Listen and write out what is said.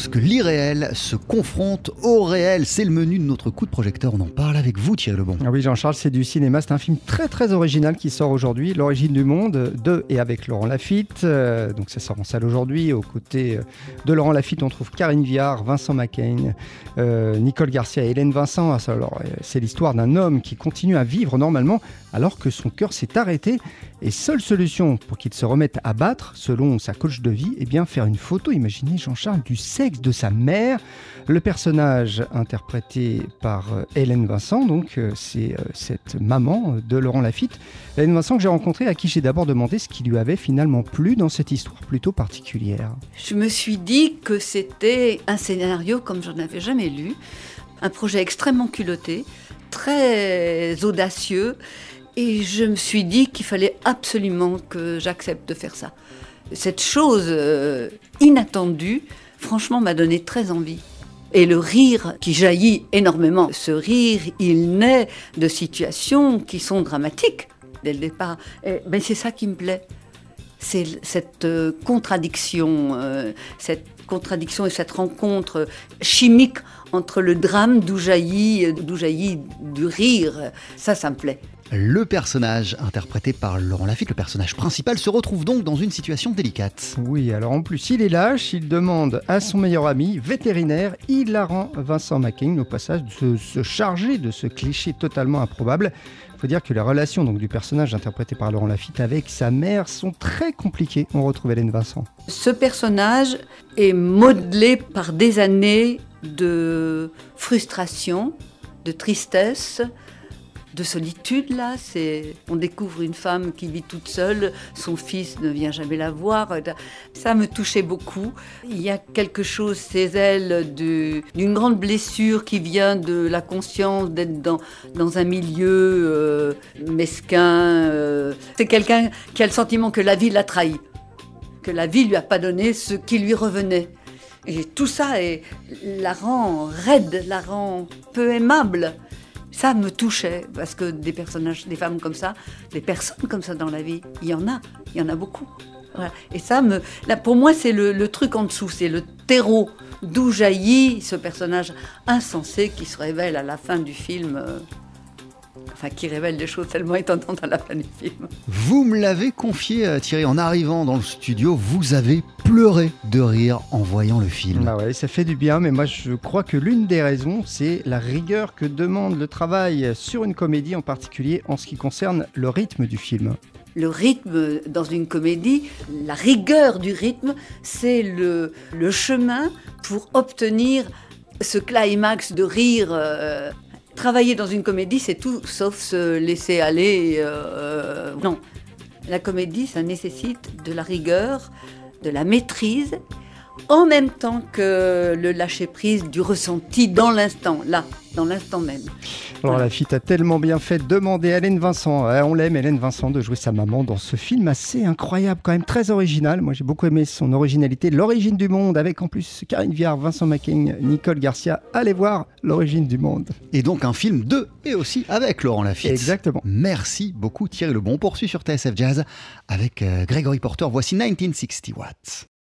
lorsque l'irréel se confronte au réel. C'est le menu de notre coup de projecteur. On en parle avec vous, Thierry Lebon. Ah oui, Jean-Charles, c'est du cinéma. C'est un film très très original qui sort aujourd'hui, L'origine du monde, de et avec Laurent Lafitte. Euh, donc ça sort en salle aujourd'hui. Aux côtés euh, de Laurent Lafitte, on trouve Karine Viard, Vincent McCain, euh, Nicole Garcia et Hélène Vincent. C'est l'histoire d'un homme qui continue à vivre normalement alors que son cœur s'est arrêté. Et seule solution pour qu'il se remette à battre, selon sa coach de vie, eh bien faire une photo, imaginez Jean-Charles, du sexe de sa mère. Le personnage interprété par euh, Hélène Vincent, donc euh, c'est euh, cette maman de Laurent Lafitte. Hélène Vincent que j'ai rencontrée, à qui j'ai d'abord demandé ce qui lui avait finalement plu dans cette histoire plutôt particulière. Je me suis dit que c'était un scénario comme j'en avais jamais lu, un projet extrêmement culotté, très audacieux et je me suis dit qu'il fallait absolument que j'accepte de faire ça. Cette chose euh, inattendue, franchement, m'a donné très envie. Et le rire qui jaillit énormément, ce rire, il naît de situations qui sont dramatiques dès le départ. Ben, c'est ça qui me plaît. C'est cette euh, contradiction, euh, cette contradiction et cette rencontre chimique entre le drame d'où jaillit, d'où jaillit du rire. Ça, ça me plaît. Le personnage interprété par Laurent Lafitte, le personnage principal, se retrouve donc dans une situation délicate. Oui, alors en plus, il est lâche, il demande à son meilleur ami, vétérinaire, hilarant Vincent Macking, au passage, de se charger de ce cliché totalement improbable. Il faut dire que les relations donc, du personnage interprété par Laurent Lafitte avec sa mère sont très compliquées. On retrouve Hélène Vincent. Ce personnage est modelé par des années de frustration, de tristesse, de solitude là. C'est, on découvre une femme qui vit toute seule, son fils ne vient jamais la voir. Ça me touchait beaucoup. Il y a quelque chose chez elle d'une grande blessure qui vient de la conscience d'être dans, dans un milieu euh, mesquin. Euh. C'est quelqu'un qui a le sentiment que la vie l'a trahi, que la vie lui a pas donné ce qui lui revenait. Et tout ça est, la rend raide, la rend peu aimable ça me touchait parce que des personnages, des femmes comme ça, des personnes comme ça dans la vie, il y en a, il y en a beaucoup. Et ça me, là, pour moi, c'est le, truc en dessous, c'est le terreau d'où jaillit ce personnage insensé qui se révèle à la fin du film. Euh, enfin, qui révèle des choses tellement étonnantes à la fin du film. Vous me l'avez confié, euh, Thierry, en arrivant dans le studio, vous avez pleuré de rire en voyant le film. Bah ouais, ça fait du bien, mais moi je crois que l'une des raisons, c'est la rigueur que demande le travail sur une comédie, en particulier en ce qui concerne le rythme du film le rythme dans une comédie, la rigueur du rythme, c'est le, le, chemin pour obtenir ce climax de rire. Euh, Travailler dans une comédie, c'est tout sauf se laisser aller. Euh, non. La comédie, ça nécessite de la rigueur, de la maîtrise en même temps que le lâcher-prise du ressenti dans l'instant, là, dans l'instant même. Alors la fille a tellement bien fait de demander à Hélène Vincent, hein, on l'aime Hélène Vincent, de jouer sa maman dans ce film assez incroyable, quand même très original. Moi j'ai beaucoup aimé son originalité, l'origine du monde, avec en plus Karine Viard, Vincent McCain, Nicole Garcia. Allez voir l'origine du monde. Et donc un film de et aussi avec Laurent Lafitte. Exactement. Merci beaucoup Thierry Lebon. On poursuit sur TSF Jazz avec euh, Gregory Porter. Voici 1960 Watts.